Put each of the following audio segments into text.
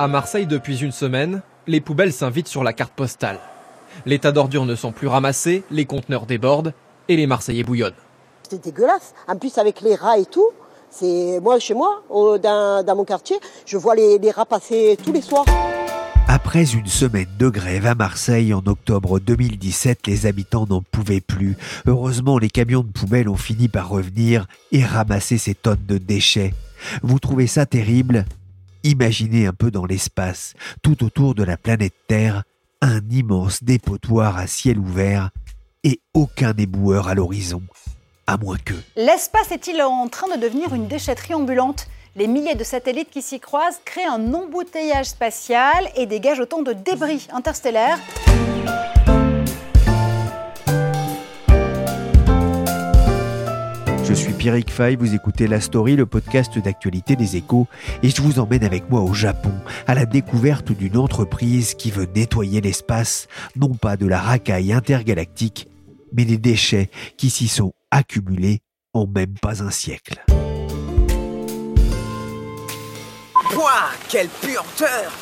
À Marseille, depuis une semaine, les poubelles s'invitent sur la carte postale. Les tas d'ordures ne sont plus ramassés, les conteneurs débordent et les Marseillais bouillonnent. C'est dégueulasse. En plus, avec les rats et tout, c'est moi chez moi, dans, mon quartier, je vois les, les rats passer tous les soirs. Après une semaine de grève à Marseille en octobre 2017, les habitants n'en pouvaient plus. Heureusement, les camions de poubelles ont fini par revenir et ramasser ces tonnes de déchets. Vous trouvez ça terrible? Imaginez un peu dans l'espace, tout autour de la planète Terre, un immense dépotoir à ciel ouvert et aucun éboueur à l'horizon, à moins que... L'espace est-il en train de devenir une déchetterie ambulante? Les milliers de satellites qui s'y croisent créent un embouteillage spatial et dégagent autant de débris interstellaires. Je suis Pierrick Fay, vous écoutez La Story, le podcast d'actualité des échos, et je vous emmène avec moi au Japon, à la découverte d'une entreprise qui veut nettoyer l'espace, non pas de la racaille intergalactique, mais des déchets qui s'y sont accumulés en même pas un siècle. Pouah, quelle puanteur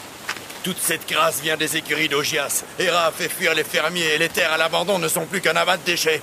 toute cette grâce vient des écuries d'Ogias. Hera a fait fuir les fermiers et les terres à l'abandon ne sont plus qu'un amas de déchets.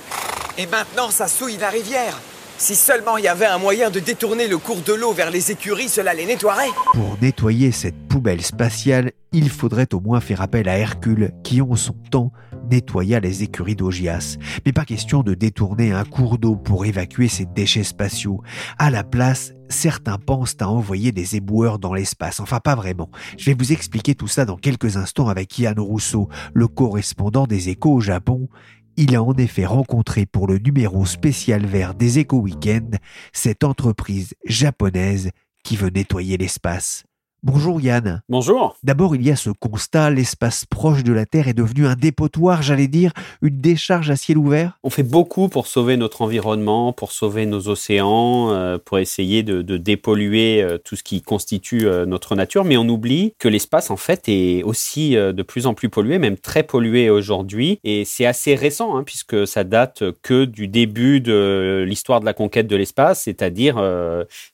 Et maintenant, ça souille la rivière. Si seulement il y avait un moyen de détourner le cours de l'eau vers les écuries, cela les nettoierait. Pour nettoyer cette poubelle spatiale, il faudrait au moins faire appel à Hercule, qui en son temps nettoya les écuries d'Ogias. Mais pas question de détourner un cours d'eau pour évacuer ces déchets spatiaux. À la place, certains pensent à envoyer des éboueurs dans l'espace. Enfin, pas vraiment. Je vais vous expliquer tout ça dans quelques instants avec Yann Rousseau, le correspondant des échos au Japon, il a en effet rencontré pour le numéro spécial vert des Éco Weekend cette entreprise japonaise qui veut nettoyer l'espace. Bonjour Yann. Bonjour. D'abord, il y a ce constat, l'espace proche de la Terre est devenu un dépotoir, j'allais dire, une décharge à ciel ouvert. On fait beaucoup pour sauver notre environnement, pour sauver nos océans, euh, pour essayer de, dépolluer euh, tout ce qui constitue euh, notre nature, mais on oublie que l'espace, en fait, est aussi de plus en plus pollué, même très pollué aujourd'hui, et c'est assez récent, hein, puisque ça date que du début de l'histoire de la conquête de l'espace, c'est-à-dire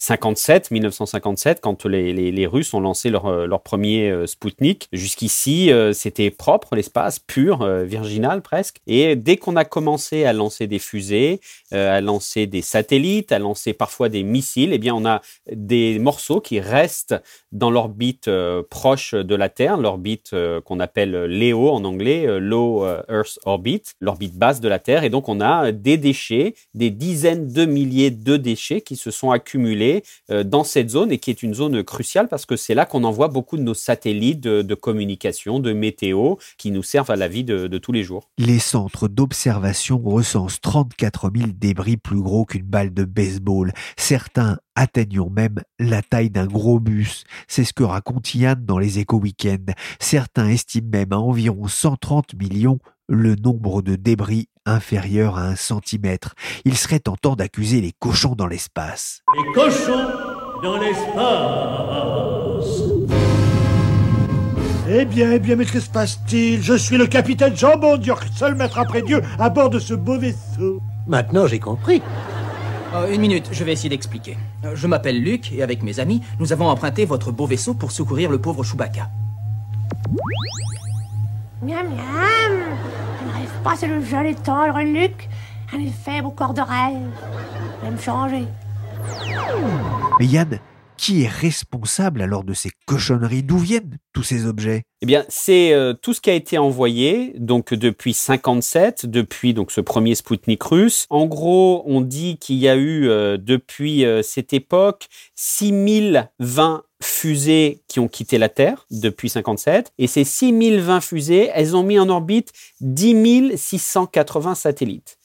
57, 1957, quand les, les, les Russes ont lancé leur, euh, leur premier euh, Spoutnik. Jusqu'ici, euh, c'était propre, l'espace, pur, virginal presque. Et dès qu'on a commencé à lancer des fusées, à lancer des satellites, à lancer parfois des missiles, eh bien, on a des morceaux qui restent dans l'orbite proche de la Terre, l'orbite qu'on appelle LEO en anglais, Low Earth Orbit, l'orbite basse de la Terre. Et donc, on a des déchets, des dizaines de milliers de déchets qui se sont accumulés dans cette zone et qui est une zone cruciale parce que c'est c'est là qu'on envoie beaucoup de nos satellites de, communication, de météo, qui nous servent à la vie de, tous les jours. Les centres d'observation recensent 34 000 débris plus gros qu'une balle de baseball. Certains atteignant même la taille d'un gros bus. C'est ce que raconte Yann dans les éco-weekends. Certains estiment même à environ 130 millions le nombre de débris inférieur à un centimètre. Il serait tentant d'accuser les cochons dans l'espace. Les cochons dans l'espace eh bien, eh bien, mais que se passe-t-il? Je suis le capitaine Jean Bondior, seul maître après Dieu, à bord de ce beau vaisseau. Maintenant, j'ai compris. Oh, une minute, je vais essayer d'expliquer. Euh, je m'appelle Luc et avec mes amis, nous avons emprunté votre beau vaisseau pour secourir le pauvre Chewbacca. Miam miam Je n'arrive pas, c'est le jeune tendre Luc. Un effet, au corps de rêve. Je vais me changer. Mais Yann, qui est responsable alors de ces cochonneries? D'où viennent tous ces objets? Eh bien, c'est euh, tout ce qui a été envoyé donc depuis 57, depuis donc ce premier Spoutnik russe. En gros, on dit qu'il y a eu euh, depuis euh, cette époque 6020 fusées qui ont quitté la Terre depuis 57 et ces 6020 fusées, elles ont mis en orbite 10 680 satellites.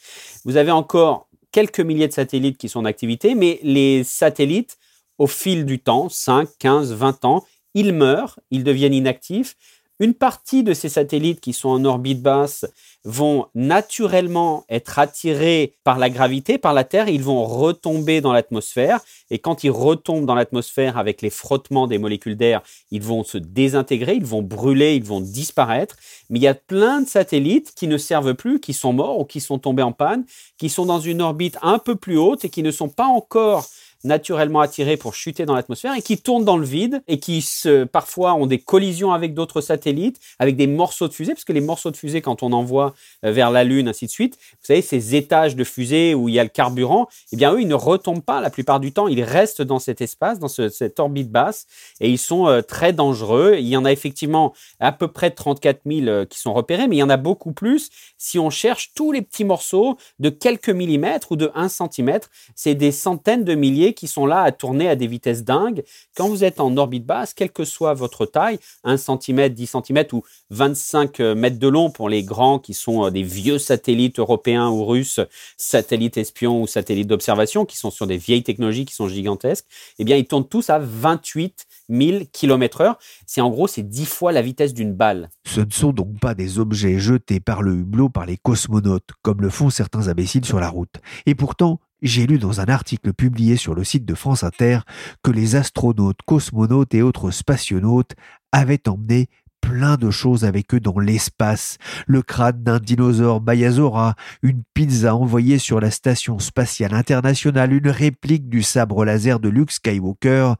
Vous avez encore quelques milliers de satellites qui sont en activité, mais les satellites, au fil du temps, 5, 15, 20 ans, ils meurent, ils deviennent inactifs. Une partie de ces satellites qui sont en orbite basse vont naturellement être attirés par la gravité, par la Terre, ils vont retomber dans l'atmosphère. Et quand ils retombent dans l'atmosphère avec les frottements des molécules d'air, ils vont se désintégrer, ils vont brûler, ils vont disparaître. Mais il y a plein de satellites qui ne servent plus, qui sont morts ou qui sont tombés en panne, qui sont dans une orbite un peu plus haute et qui ne sont pas encore naturellement attirés pour chuter dans l'atmosphère et qui tournent dans le vide et qui se, parfois ont des collisions avec d'autres satellites, avec des morceaux de fusée, parce que les morceaux de fusée, quand on envoie euh, vers la Lune, ainsi de suite, vous savez, ces étages de fusée où il y a le carburant, eh bien, eux, ils ne retombent pas la plupart du temps, ils restent dans cet espace, dans cette orbite basse, et ils sont euh, très dangereux. Il y en a effectivement à peu près 34 000 euh, qui sont repérés, mais il y en a beaucoup plus si on cherche tous les petits morceaux de quelques millimètres ou de 1 centimètre. C'est des centaines de milliers qui sont là à tourner à des vitesses dingues. Quand vous êtes en orbite basse, quelle que soit votre taille, 1 cm, 10 cm ou 25 euh, mètres de long pour les grands qui sont euh, des vieux satellites européens ou russes, satellites espions ou satellites d'observation, qui sont sur des vieilles technologies qui sont gigantesques, eh bien, ils tournent tous à 28 000 km heure. C'est en gros, c'est 10 fois la vitesse d'une balle. Ce ne sont donc pas des objets jetés par le hublot par les cosmonautes, comme le font certains imbéciles sur la route. Et pourtant, j'ai lu dans un article publié sur le site de France Inter que les astronautes, cosmonautes et autres spationautes avaient emmené plein de choses avec eux dans l'espace. Le crâne d'un dinosaure Bayazora, une pizza envoyée sur la station spatiale internationale, une réplique du sabre laser de Luke Skywalker,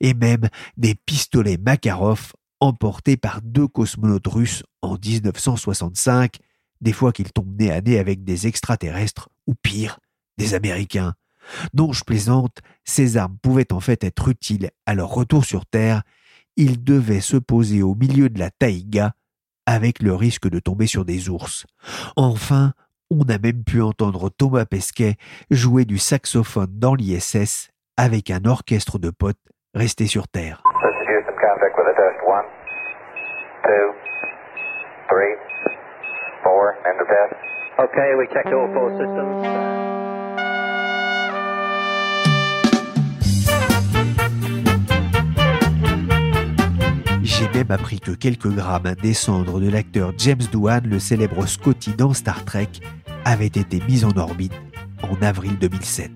et même des pistolets Makarov emportés par deux cosmonautes russes en 1965, des fois qu'ils tombent nez à nez avec des extraterrestres, ou pire, des Américains. Non, je plaisante, ces armes pouvaient en fait être utiles à leur retour sur Terre. Ils devaient se poser au milieu de la taïga avec le risque de tomber sur des ours. Enfin, on a même pu entendre Thomas Pesquet jouer du saxophone dans l'ISS avec un orchestre de potes restés sur Terre. Okay, we checked all four systems. J'ai même appris que quelques grammes des cendres de l'acteur James Doohan, le célèbre Scotty dans Star Trek, avaient été mis en orbite en avril 2007.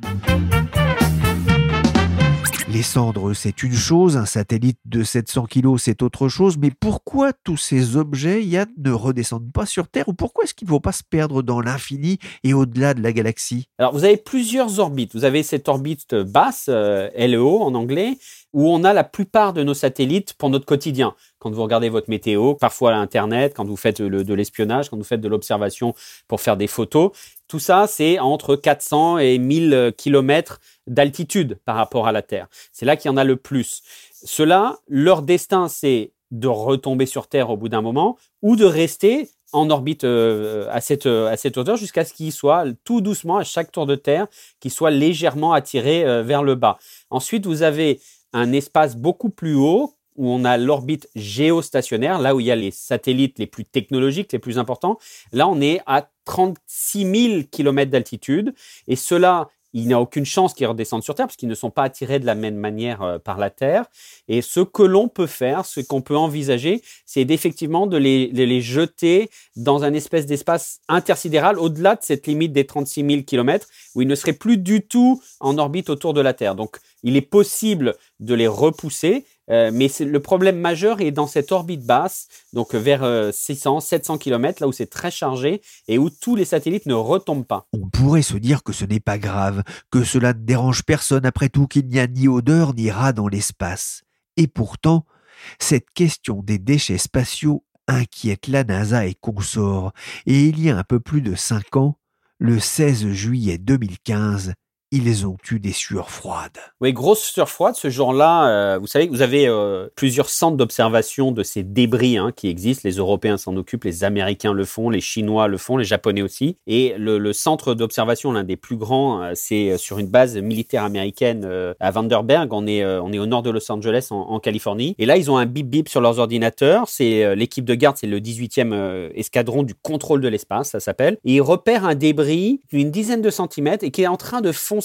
Les cendres, c'est une chose, un satellite de 700 kg, c'est autre chose, mais pourquoi tous ces objets, Yann, ne redescendent pas sur Terre ou pourquoi est-ce qu'ils ne vont pas se perdre dans l'infini et au-delà de la galaxie? Alors, vous avez plusieurs orbites. Vous avez cette orbite basse, euh, LEO en anglais, où on a la plupart de nos satellites pour notre quotidien. Quand vous regardez votre météo, parfois à Internet, quand vous faites de l'espionnage, quand vous faites de l'observation pour faire des photos, tout ça, c'est entre 400 et 1000 kilomètres d'altitude par rapport à la Terre. C'est là qu'il y en a le plus. Cela, leur destin, c'est de retomber sur Terre au bout d'un moment ou de rester en orbite euh, à, cette, à cette hauteur jusqu'à ce qu'ils soient tout doucement à chaque tour de Terre, qu'ils soient légèrement attirés euh, vers le bas. Ensuite, vous avez un espace beaucoup plus haut où on a l'orbite géostationnaire, là où il y a les satellites les plus technologiques, les plus importants. Là, on est à 36 000 km d'altitude. Et cela, il n'y a aucune chance qu'ils redescendent sur Terre parce qu'ils ne sont pas attirés de la même manière euh, par la Terre. Et ce que l'on peut faire, ce qu'on peut envisager, c'est d'effectivement de les, de les jeter dans un espèce d'espace intersidéral au-delà de cette limite des 36 000 km où ils ne seraient plus du tout en orbite autour de la Terre. Donc, il est possible de les repousser, euh, mais le problème majeur est dans cette orbite basse, donc vers 600, 700 km, là où c'est très chargé et où tous les satellites ne retombent pas. On pourrait se dire que ce n'est pas grave, que cela ne dérange personne après tout, qu'il n'y a ni odeur ni rat dans l'espace. Et pourtant, cette question des déchets spatiaux inquiète la NASA et consorts, et il y a un peu plus de cinq ans, le 16 juillet 2015, ils ont eu des sueurs froides. Oui, grosse sueur froide. Ce jour-là, euh, vous savez que vous avez euh, plusieurs centres d'observation de ces débris hein, qui existent. Les Européens s'en occupent, les Américains le font, les Chinois le font, les Japonais aussi. Et le, centre d'observation, l'un des plus grands, euh, c'est sur une base militaire américaine à Vanderberg. On est, on est au nord de Los Angeles, en, en, Californie. Et là, ils ont un bip bip sur leurs ordinateurs. C'est l'équipe de garde, c'est le 18e escadron du contrôle de l'espace, ça s'appelle. Et ils repèrent un débris d'une dizaine de centimètres et qui est en train de foncer,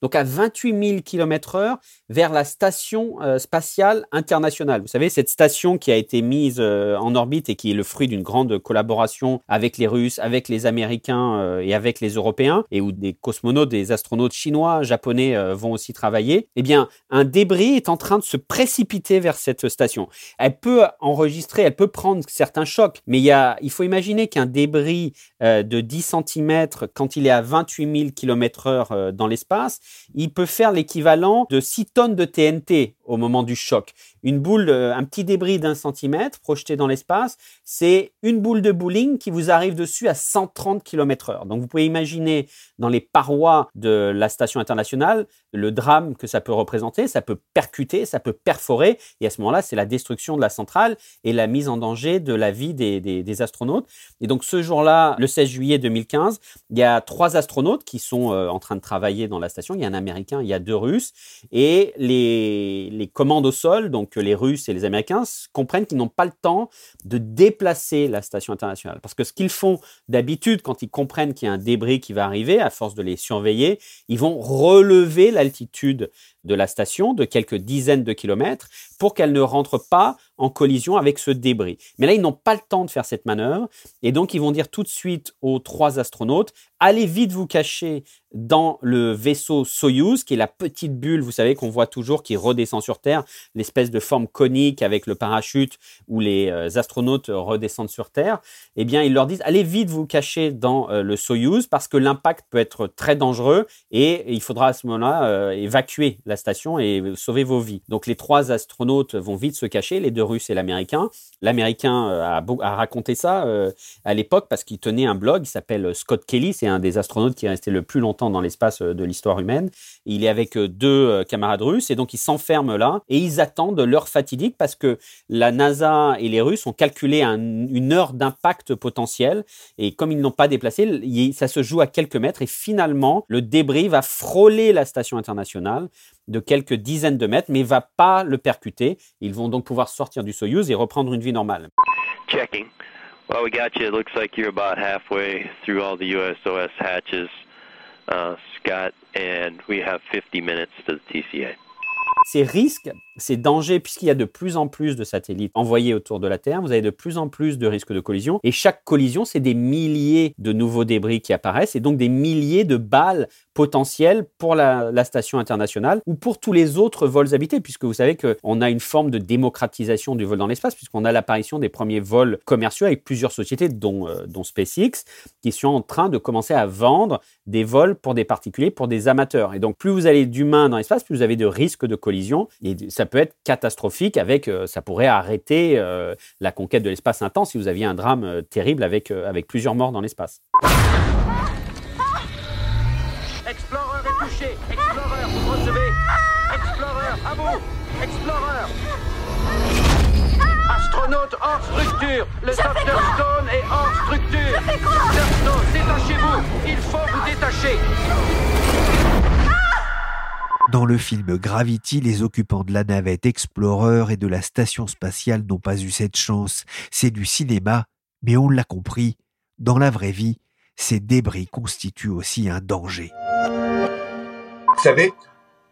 donc à 28 000 km heure, vers la station euh, spatiale internationale. Vous savez, cette station qui a été mise euh, en orbite et qui est le fruit d'une grande collaboration avec les Russes, avec les Américains euh, et avec les Européens, et où des cosmonautes, des astronautes chinois, japonais vont aussi travailler, eh bien, un débris est en train de se précipiter vers cette station. Elle peut enregistrer, elle peut prendre certains chocs, mais il, il faut imaginer qu'un débris de 10 cm, quand il est à 28 000 km heure dans l'espace, il peut faire l'équivalent de 6 tonnes de TNT au moment du choc. Une boule, euh, un petit débris d'un centimètre projeté dans l'espace, c'est une boule de bowling qui vous arrive dessus à 130 km heure. Donc vous pouvez imaginer dans les parois de la station internationale le drame que ça peut représenter. Ça peut percuter, ça peut perforer. Et à ce moment-là, c'est la destruction de la centrale et la mise en danger de la vie des, des, astronautes. Et donc ce jour-là, le 16 juillet 2015, il y a trois astronautes qui sont euh, en train de travailler dans la station. Il y a un Américain, il y a deux Russes. Et les, les commandes au sol, donc les Russes et les Américains, comprennent qu'ils n'ont pas le temps de déplacer la station internationale. Parce que ce qu'ils font d'habitude, quand ils comprennent qu'il y a un débris qui va arriver, à force de les surveiller, ils vont relever l'altitude de la station de quelques dizaines de kilomètres pour qu'elle ne rentre pas en collision avec ce débris. Mais là, ils n'ont pas le temps de faire cette manœuvre et donc ils vont dire tout de suite aux trois astronautes allez vite vous cacher dans le vaisseau Soyuz, qui est la petite bulle, vous savez, qu'on voit toujours, qui redescend sur Terre, l'espèce de forme conique avec le parachute où les euh, astronautes redescendent sur Terre. Eh bien, ils leur disent, allez vite vous cacher dans euh, le Soyuz parce que l'impact peut être très dangereux et il faudra à ce moment-là euh, évacuer la station et sauver vos vies. Donc, les trois astronautes vont vite se cacher, les deux Russes et l'Américain. L'Américain a, a, raconté ça à l'époque parce qu'il tenait un blog, il s'appelle Scott Kelly, c'est un des astronautes qui est resté le plus longtemps dans l'espace euh, de l'histoire humaine. Il est avec euh, deux euh, camarades russes et donc ils s'enferment là et ils attendent l'heure fatidique parce que la NASA et les Russes ont calculé une heure d'impact potentiel et comme ils n'ont pas déplacé, ça se joue à quelques mètres et finalement le débris va frôler la station internationale de quelques dizaines de mètres mais va pas le percuter. Ils vont donc pouvoir sortir du Soyuz et reprendre une vie normale. Checking. Well, we got you. It looks like you're about halfway through all the USOS hatches, uh, Scott, and we have 50 minutes to the TCA. Ces risques, ces dangers, puisqu'il y a de plus en plus de satellites envoyés autour de la Terre, vous avez de plus en plus de risques de collision. Et chaque collision, c'est des milliers de nouveaux débris qui apparaissent et donc des milliers de balles potentielles pour la, station internationale ou pour tous les autres vols habités, puisque vous savez qu'on a une forme de démocratisation du vol dans l'espace, puisqu'on a l'apparition des premiers vols commerciaux avec plusieurs sociétés, dont, euh, dont SpaceX, qui sont en train de commencer à vendre des vols pour des particuliers, pour des amateurs. Et donc, plus vous allez d'humains dans l'espace, plus vous avez de risques de collision. Et ça peut être catastrophique avec, euh, ça pourrait arrêter euh, la conquête de l'espace intense si vous aviez un drame euh, terrible avec, avec plusieurs morts dans l'espace. Explorer est touché. Explorer, vous recevez. Explorer, à vous. Explorer. Astronaute hors structure. Le docteur Stone est hors structure. Stone, détachez-vous. Il faut vous détacher. Dans le film Gravity, les occupants de la navette Explorer et de la station spatiale n'ont pas eu cette chance. C'est du cinéma, mais on l'a compris, dans la vraie vie, ces débris constituent aussi un danger. Vous savez,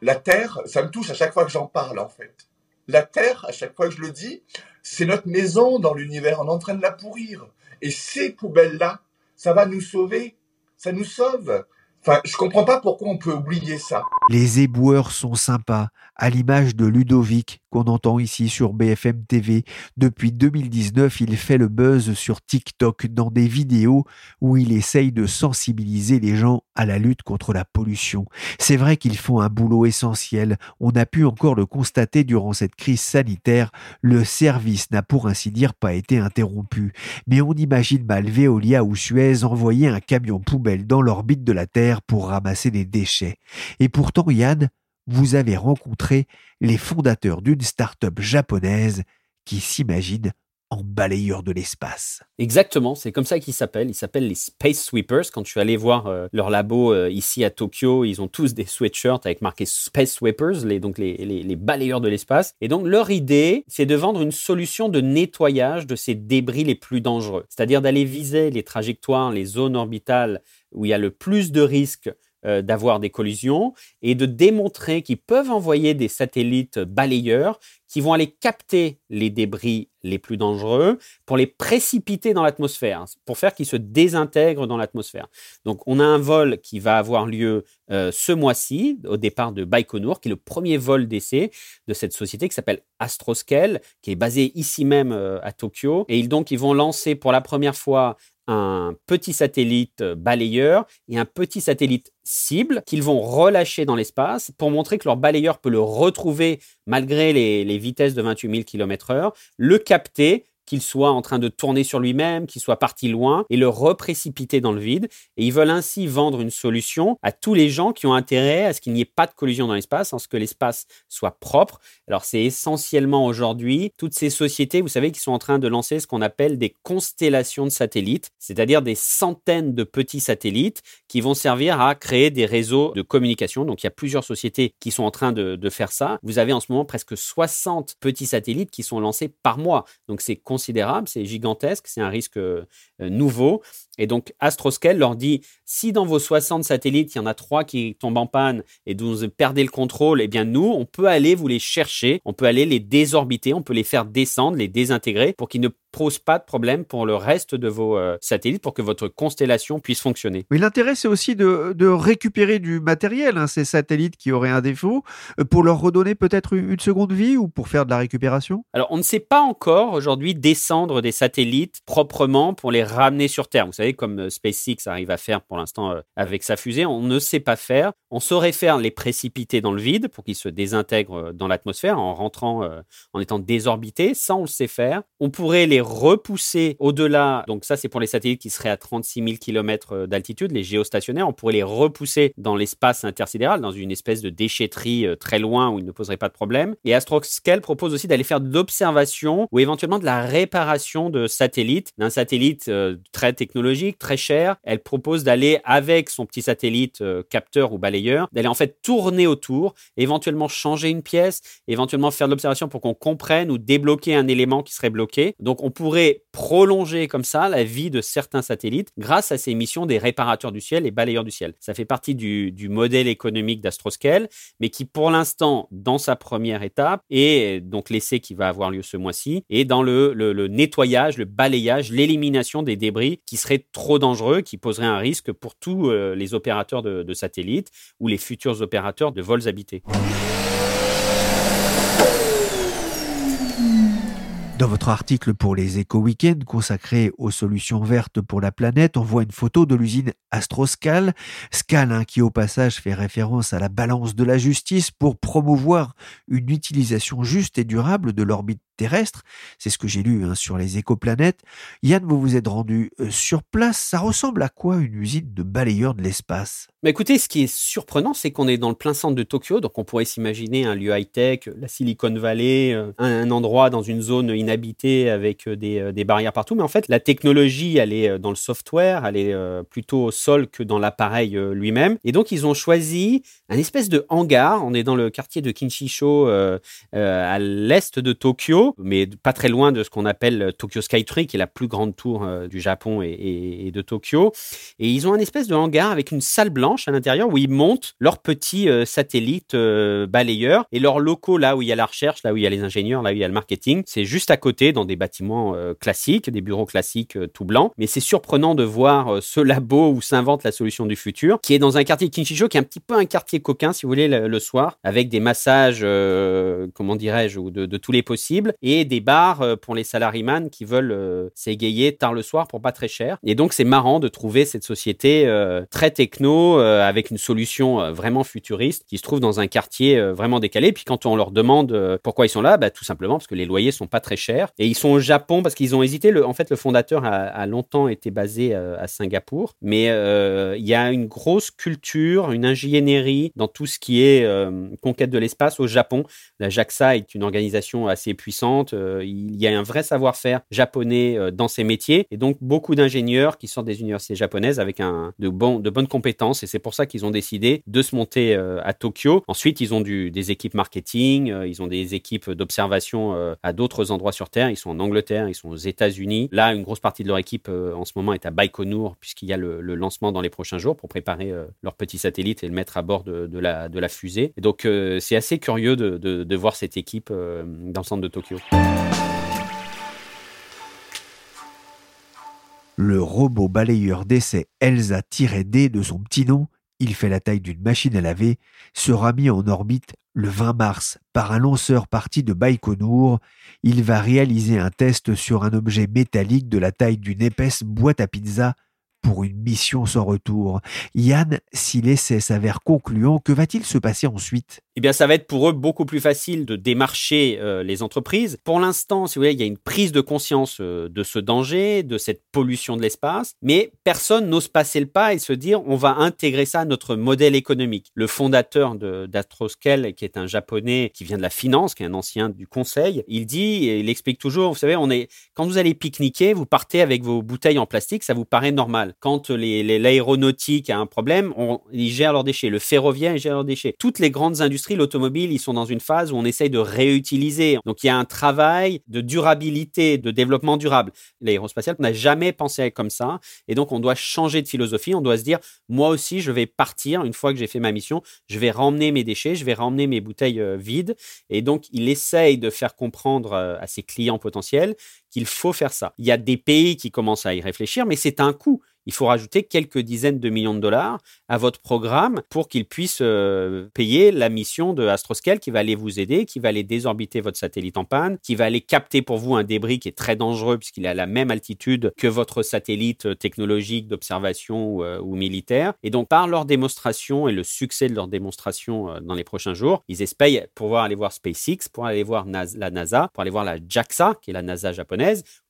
la Terre, ça me touche à chaque fois que j'en parle en fait. La Terre, à chaque fois que je le dis, c'est notre maison dans l'univers, on est en train de la pourrir. Et ces poubelles-là, ça va nous sauver, ça nous sauve. Enfin, je comprends pas pourquoi on peut oublier ça. Les éboueurs sont sympas, à l'image de Ludovic, qu'on entend ici sur BFM TV. Depuis 2019, il fait le buzz sur TikTok dans des vidéos où il essaye de sensibiliser les gens à la lutte contre la pollution. C'est vrai qu'ils font un boulot essentiel. On a pu encore le constater durant cette crise sanitaire. Le service n'a pour ainsi dire pas été interrompu. Mais on imagine mal Veolia ou Suez envoyer un camion poubelle dans l'orbite de la Terre pour ramasser des déchets. Et pourtant, Yann, vous avez rencontré les fondateurs d'une start-up japonaise qui s'imagine en balayeur de l'espace. Exactement, c'est comme ça qu'ils s'appellent. Ils s'appellent les Space Sweepers. Quand tu allais voir euh, leur labo euh, ici à Tokyo, ils ont tous des sweatshirts avec marqué Space Sweepers, les, donc les balayeurs de l'espace. Et donc leur idée, c'est de vendre une solution de nettoyage de ces débris les plus dangereux. C'est-à-dire d'aller viser les trajectoires, les zones orbitales où il y a le plus de risques euh, d'avoir des collisions et de démontrer qu'ils peuvent envoyer des satellites balayeurs qui vont aller capter les débris les plus dangereux pour les précipiter dans l'atmosphère, pour faire qu'ils se désintègrent dans l'atmosphère. Donc on a un vol qui va avoir lieu euh, ce mois-ci, au départ de Baïkonour, qui est le premier vol d'essai de cette société qui s'appelle Astroscale, qui est basée ici même euh, à Tokyo. Et ils, donc ils vont lancer pour la première fois un petit satellite balayeur et un petit satellite cible qu'ils vont relâcher dans l'espace pour montrer que leur balayeur peut le retrouver malgré les, vitesses de 28 000 km/h, le capter qu'il soit en train de tourner sur lui-même, qu'il soit parti loin, et le reprécipiter dans le vide. Et ils veulent ainsi vendre une solution à tous les gens qui ont intérêt à ce qu'il n'y ait pas de collision dans l'espace, à ce que l'espace soit propre. Alors c'est essentiellement aujourd'hui toutes ces sociétés, vous savez, qui sont en train de lancer ce qu'on appelle des constellations de satellites, c'est-à-dire des centaines de petits satellites qui vont servir à créer des réseaux de communication. Donc il y a plusieurs sociétés qui sont en train de, faire ça. Vous avez en ce moment presque 60 petits satellites qui sont lancés par mois. Donc c'est considérable, c'est gigantesque, c'est un risque euh, nouveau. Et donc Astroscale leur dit si dans vos 60 satellites, il y en a trois qui tombent en panne et dont vous perdez le contrôle, eh bien nous, on peut aller vous les chercher, on peut aller les désorbiter, on peut les faire descendre, les désintégrer pour qu'ils ne posent pas de problème pour le reste de vos euh, satellites, pour que votre constellation puisse fonctionner. Mais l'intérêt, c'est aussi de, récupérer du matériel, hein, ces satellites qui auraient un défaut, euh, pour leur redonner peut-être une seconde vie ou pour faire de la récupération? Alors, on ne sait pas encore aujourd'hui descendre des satellites proprement pour les ramener sur Terre. Vous savez, comme euh, SpaceX arrive à faire pour l'instant avec sa fusée, on ne sait pas faire. On saurait faire les précipiter dans le vide pour qu'ils se désintègrent dans l'atmosphère en rentrant, en étant désorbités. Ça, on le sait faire. On pourrait les repousser au-delà. Donc ça, c'est pour les satellites qui seraient à 36 000 km d'altitude, les géostationnaires. On pourrait les repousser dans l'espace intersidéral, dans une espèce de déchetterie euh, très loin où ils ne poseraient pas de problème. Et Astroscale propose aussi d'aller faire de l'observation ou éventuellement de la réparation de satellites, d'un satellite euh, très technologique, très cher. Elle propose d'aller avec son petit satellite euh, capteur ou balayeur, d'aller en fait tourner autour, éventuellement changer une pièce, éventuellement faire de l'observation pour qu'on comprenne ou débloquer un élément qui serait bloqué. Donc on pourrait prolonger comme ça la vie de certains satellites grâce à ces missions des réparateurs du ciel et balayeurs du ciel. Ça fait partie du, modèle économique d'Astroscale, mais qui pour l'instant, dans sa première étape, et donc l'essai qui va avoir lieu ce mois-ci, est dans le, nettoyage, le balayage, l'élimination des débris qui seraient trop dangereux, qui poseraient un risque pour tous euh, les opérateurs de satellites ou les futurs opérateurs de vols habités. Dans votre article pour les Éco Weekends consacré aux solutions vertes pour la planète, on voit une photo de l'usine Astroscal, Scal hein, qui au passage fait référence à la balance de la justice pour promouvoir une utilisation juste et durable de l'orbite terrestre. C'est ce que j'ai lu hein, sur les écoplanètes. Yann, vous vous êtes rendu euh, sur place. Ça ressemble à quoi une usine de balayeurs de l'espace? Mais Écoutez, ce qui est surprenant, c'est qu'on est dans le plein centre de Tokyo, donc on pourrait s'imaginer un lieu high-tech, la Silicon Valley, euh, un, endroit dans une zone inhabitée avec euh, des, des, barrières partout. Mais en fait, la technologie, elle est dans le software, elle est plutôt au sol que dans l'appareil lui-même. Et donc, ils ont choisi un espèce de hangar. On est dans le quartier de Kinshisho, à l'est de Tokyo Mais pas très loin de ce qu'on appelle Tokyo Skytree, qui est la plus grande tour euh, du Japon et, de Tokyo. Et ils ont un espèce de hangar avec une salle blanche à l'intérieur où ils montent leurs petits euh, satellites euh, balayeurs et leurs locaux là où il y a la recherche, là où il y a les ingénieurs, là où il y a le marketing. C'est juste à côté dans des bâtiments euh, classiques, des bureaux classiques euh, tout blancs. Mais c'est surprenant de voir euh, ce labo où s'invente la solution du futur, qui est dans un quartier de Kinshicho, qui est un petit peu un quartier coquin, si vous voulez, le, soir, avec des massages, euh, comment dirais-je, de, de tous les possibles, et des bars euh, pour les salaryman qui veulent euh, s'égayer tard le soir pour pas très cher. Et donc c'est marrant de trouver cette société euh, très techno avec une solution vraiment futuriste qui se trouve dans un quartier vraiment décalé. Puis quand on leur demande pourquoi ils sont là, bah, tout simplement parce que les loyers sont pas très chers. Et ils sont au Japon parce qu'ils ont hésité. En fait, le fondateur a, longtemps été basé à Singapour, mais il y a une grosse culture, une ingénierie dans tout ce qui est conquête de l'espace au Japon. La JAXA est une organisation assez puissante. Euh, il y a un vrai savoir-faire japonais euh, dans ces métiers et donc beaucoup d'ingénieurs qui sortent des universités japonaises avec de, bon, de bonnes compétences. Et c'est pour ça qu'ils ont décidé de se monter euh, à Tokyo. Ensuite, ils ont des équipes marketing, ils ont des équipes d'observation à d'autres endroits sur Terre. Ils sont en Angleterre, ils sont aux États-Unis. Là, une grosse partie de leur équipe en ce moment est à Baïkonour puisqu'il y a le, lancement dans les prochains jours pour préparer leur petit satellite et le mettre à bord de, la, fusée. Et donc, c'est assez curieux de, de, voir cette équipe dans le centre de Tokyo. Le robot balayeur d'essai Elsa-D de son petit nom, il fait la taille d'une machine à laver, sera mis en orbite le 20 mars par un lanceur parti de Baïkonour. Il va réaliser un test sur un objet métallique de la taille d'une épaisse boîte à pizza pour une mission sans retour. Yann, si l'essai s'avère concluant, que va-t-il se passer ensuite? Eh bien, ça va être pour eux beaucoup plus facile de démarcher euh, les entreprises. Pour l'instant, si vous voulez, il y a une prise de conscience euh, de ce danger, de cette pollution de l'espace, mais personne n'ose passer le pas et se dire on va intégrer ça à notre modèle économique. Le fondateur d'Astroscale, qui est un japonais qui vient de la finance, qui est un ancien du conseil, il dit, et il explique toujours, vous savez, on est, quand vous allez pique-niquer, vous partez avec vos bouteilles en plastique, ça vous paraît normal. Quand les- les- l'aéronautique a un problème, ils gèrent leurs déchets. Le ferroviaire, ils gèrent leurs déchets. Toutes les grandes industries, l'automobile, ils sont dans une phase où on essaye de réutiliser. Donc il y a un travail de durabilité, de développement durable. L'aérospatial, on n'a jamais pensé comme ça. Et donc on doit changer de philosophie. On doit se dire, moi aussi, je vais partir une fois que j'ai fait ma mission. Je vais ramener mes déchets, je vais ramener mes bouteilles euh, vides. Et donc il essaye de faire comprendre euh, à ses clients potentiels qu'il faut faire ça. Il y a des pays qui commencent à y réfléchir, mais c'est un coût. Il faut rajouter quelques dizaines de millions de dollars à votre programme pour qu'il puisse euh, payer la mission de Astroscale qui va aller vous aider, qui va aller désorbiter votre satellite en panne, qui va aller capter pour vous un débris qui est très dangereux puisqu'il est à la même altitude que votre satellite euh, technologique d'observation ou, euh, ou militaire. Et donc, par leur démonstration et le succès de leur démonstration dans les prochains jours, ils espèrent pouvoir aller voir SpaceX, pour aller voir la NASA, pour aller voir la JAXA, qui est la NASA japonaise,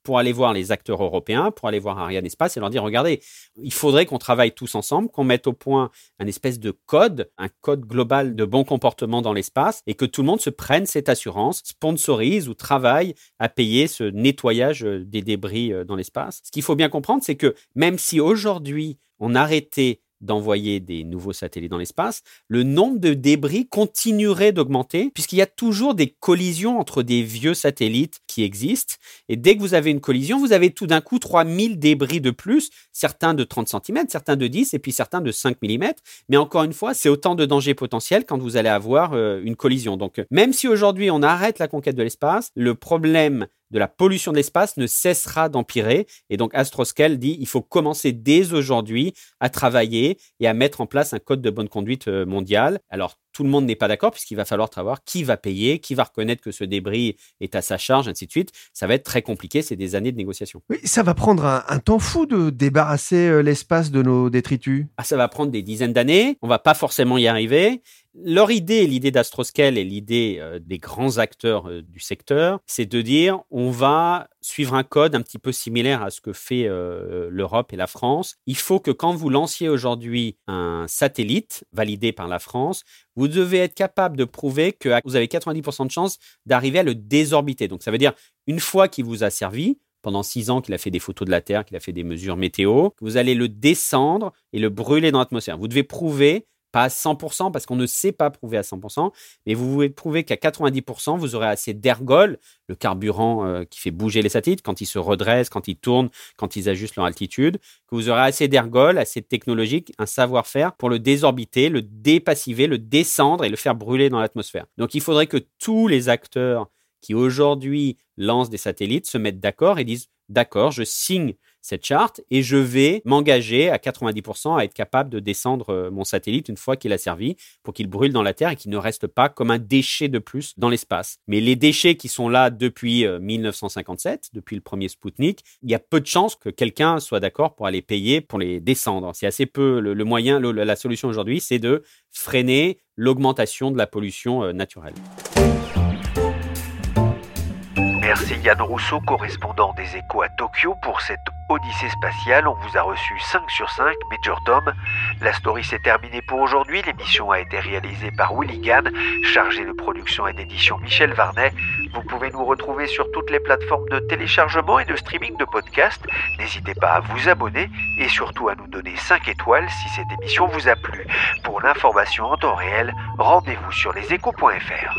pour aller voir les acteurs européens, pour aller voir Ariane Espace et leur dire, regardez, il faudrait qu'on travaille tous ensemble, qu'on mette au point un espèce de code, un code global de bon comportement dans l'espace et que tout le monde se prenne cette assurance, sponsorise ou travaille à payer ce nettoyage euh, des débris euh, dans l'espace. Ce qu'il faut bien comprendre, c'est que même si aujourd'hui on arrêtait d'envoyer des nouveaux satellites dans l'espace, le nombre de débris continuerait d'augmenter puisqu'il y a toujours des collisions entre des vieux satellites qui existent. Et dès que vous avez une collision, vous avez tout d'un coup 3000 débris de plus, certains de 30 cm, certains de 10 et puis certains de 5 mm. Mais encore une fois, c'est autant de dangers potentiels quand vous allez avoir euh, une collision. Donc même si aujourd'hui on arrête la conquête de l'espace, le problème de la pollution de l'espace ne cessera d'empirer. Et donc Astroscale dit il faut commencer dès aujourd'hui à travailler et à mettre en place un code de bonne conduite euh, mondial. Alors tout le monde n'est pas d'accord puisqu'il va falloir savoir qui va payer, qui va reconnaître que ce débris est à sa charge, ainsi de suite. Ça va être très compliqué, c'est des années de négociation. Oui, ça va prendre un, un temps fou de débarrasser euh, l'espace de nos détritus. Ah, ça va prendre des dizaines d'années, on va pas forcément y arriver. Leur idée, l'idée d'Astroscale et l'idée euh, des grands acteurs euh, du secteur, c'est de dire on va suivre un code un petit peu similaire à ce que fait euh, l'Europe et la France. Il faut que quand vous lanciez aujourd'hui un satellite validé par la France, vous devez être capable de prouver que vous avez 90% de chance d'arriver à le désorbiter. Donc ça veut dire une fois qu'il vous a servi, pendant six ans qu'il a fait des photos de la Terre, qu'il a fait des mesures météo, vous allez le descendre et le brûler dans l'atmosphère. Vous devez prouver pas à 100% parce qu'on ne sait pas prouver à 100%, mais vous pouvez prouver qu'à 90%, vous aurez assez d'ergol, le carburant euh, qui fait bouger les satellites quand ils se redressent, quand ils tournent, quand ils ajustent leur altitude, que vous aurez assez d'ergol, assez de technologique, un savoir-faire pour le désorbiter, le dépassiver, le descendre et le faire brûler dans l'atmosphère. Donc il faudrait que tous les acteurs qui aujourd'hui lancent des satellites se mettent d'accord et disent d'accord, je signe cette charte et je vais m'engager à 90% à être capable de descendre euh, mon satellite une fois qu'il a servi pour qu'il brûle dans la Terre et qu'il ne reste pas comme un déchet de plus dans l'espace. Mais les déchets qui sont là depuis 1957, euh, depuis le premier Spoutnik, il y a peu de chances que quelqu'un soit d'accord pour aller payer pour les descendre. C'est assez peu le, moyen, la solution aujourd'hui, c'est de freiner l'augmentation de la pollution euh, naturelle. Merci Yann Rousseau, correspondant des échos à Tokyo, pour cette Odyssée spatiale. On vous a reçu 5 sur 5, Major Tom. La story s'est terminée pour aujourd'hui. L'émission a été réalisée par Willy Gann, chargé de production et d'édition Michel Varnet. Vous pouvez nous retrouver sur toutes les plateformes de téléchargement et de streaming de podcasts. N'hésitez pas à vous abonner et surtout à nous donner 5 étoiles si cette émission vous a plu. Pour l'information en temps réel, rendez-vous sur leséchos.fr.